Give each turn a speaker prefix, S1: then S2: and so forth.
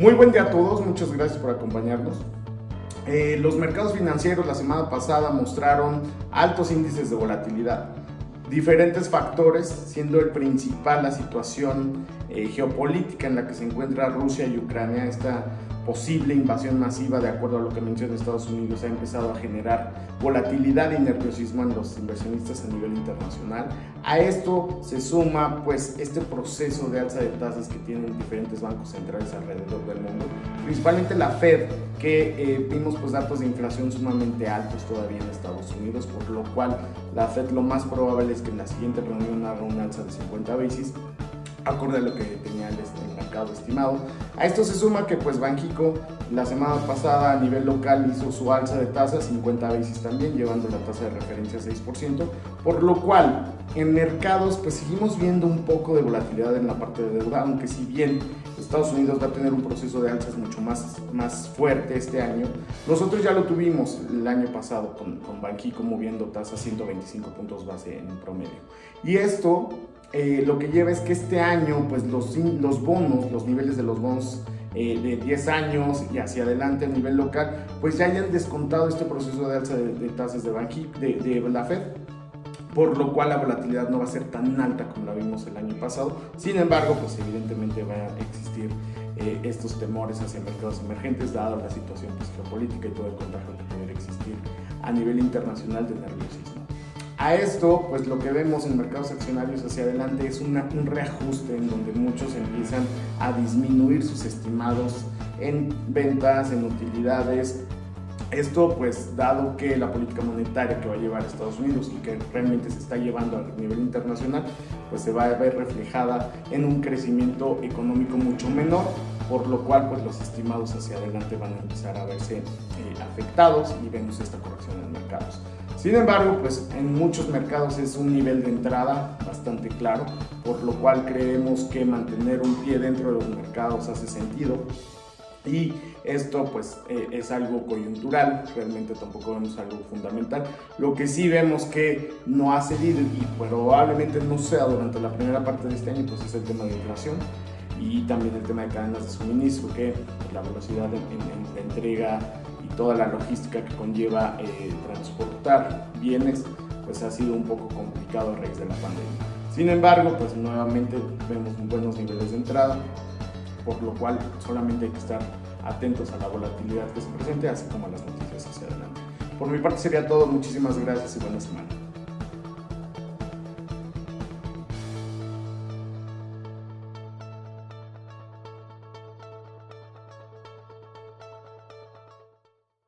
S1: Muy buen día a todos, muchas gracias por acompañarnos. Eh, los mercados financieros la semana pasada mostraron altos índices de volatilidad. Diferentes factores, siendo el principal la situación eh, geopolítica en la que se encuentra Rusia y Ucrania, esta posible invasión masiva, de acuerdo a lo que menciona Estados Unidos, ha empezado a generar volatilidad y nerviosismo en los inversionistas a nivel internacional. A esto se suma pues este proceso de alza de tasas que tienen diferentes bancos centrales alrededor del mundo, principalmente la Fed, que eh, vimos pues datos de inflación sumamente altos todavía en Estados Unidos, por lo cual la Fed lo más probable es que en la siguiente reunión haga una alza de 50 basis acorde a lo que tenía el, mercado estimado. A esto se suma que pues Banxico la semana pasada a nivel local hizo su alza de tasas, 50 veces también, llevando la tasa de referencia a 6%, por lo cual en mercados pues seguimos viendo un poco de volatilidad en la parte de deuda, aunque si bien Estados Unidos va a tener un proceso de alzas mucho más, más fuerte este año, nosotros ya lo tuvimos el año pasado con, con Banxico moviendo tasas 125 puntos base en promedio. Y esto eh, lo que lleva es que este año, pues los, los bonos, los niveles de los bonos eh, de 10 años y hacia adelante a nivel local, pues ya hayan descontado este proceso de alza de, tasas de, Banqui, de, la Fed por lo cual la volatilidad no va a ser tan alta como la vimos el año pasado. Sin embargo, pues evidentemente va a existir eh, estos temores hacia mercados emergentes, dado la situación pues, geopolítica y todo el contagio que puede existir a nivel internacional de nerviosismo. A esto, pues lo que vemos en mercados accionarios hacia adelante es un reajuste en donde muchos empiezan a disminuir sus estimados en ventas, en utilidades. Esto pues dado que la política monetaria que va a llevar Estados Unidos y que realmente se está llevando a nivel internacional, pues se va a ver reflejada en un crecimiento económico mucho menor, por lo cual pues los estimados hacia adelante van a empezar a verse eh, afectados y vemos esta corrección en mercados. Sin embargo, pues en muchos mercados es un nivel de entrada bastante claro, por lo cual creemos que mantener un pie dentro de los mercados hace sentido. Y esto pues eh, es algo coyuntural, realmente tampoco vemos algo fundamental. Lo que sí vemos que no ha cedido y probablemente no sea durante la primera parte de este año, pues es el tema de inflación y también el tema de cadenas de suministro, que la velocidad de, entrega y toda la logística que conlleva eh, transportar bienes, pues ha sido un poco complicado a raíz de la pandemia. Sin embargo, pues nuevamente vemos buenos niveles de entrada, por lo cual solamente hay que estar atentos a la volatilidad que se presente, así como a las noticias hacia adelante. Por mi parte sería todo, muchísimas gracias y buena semana.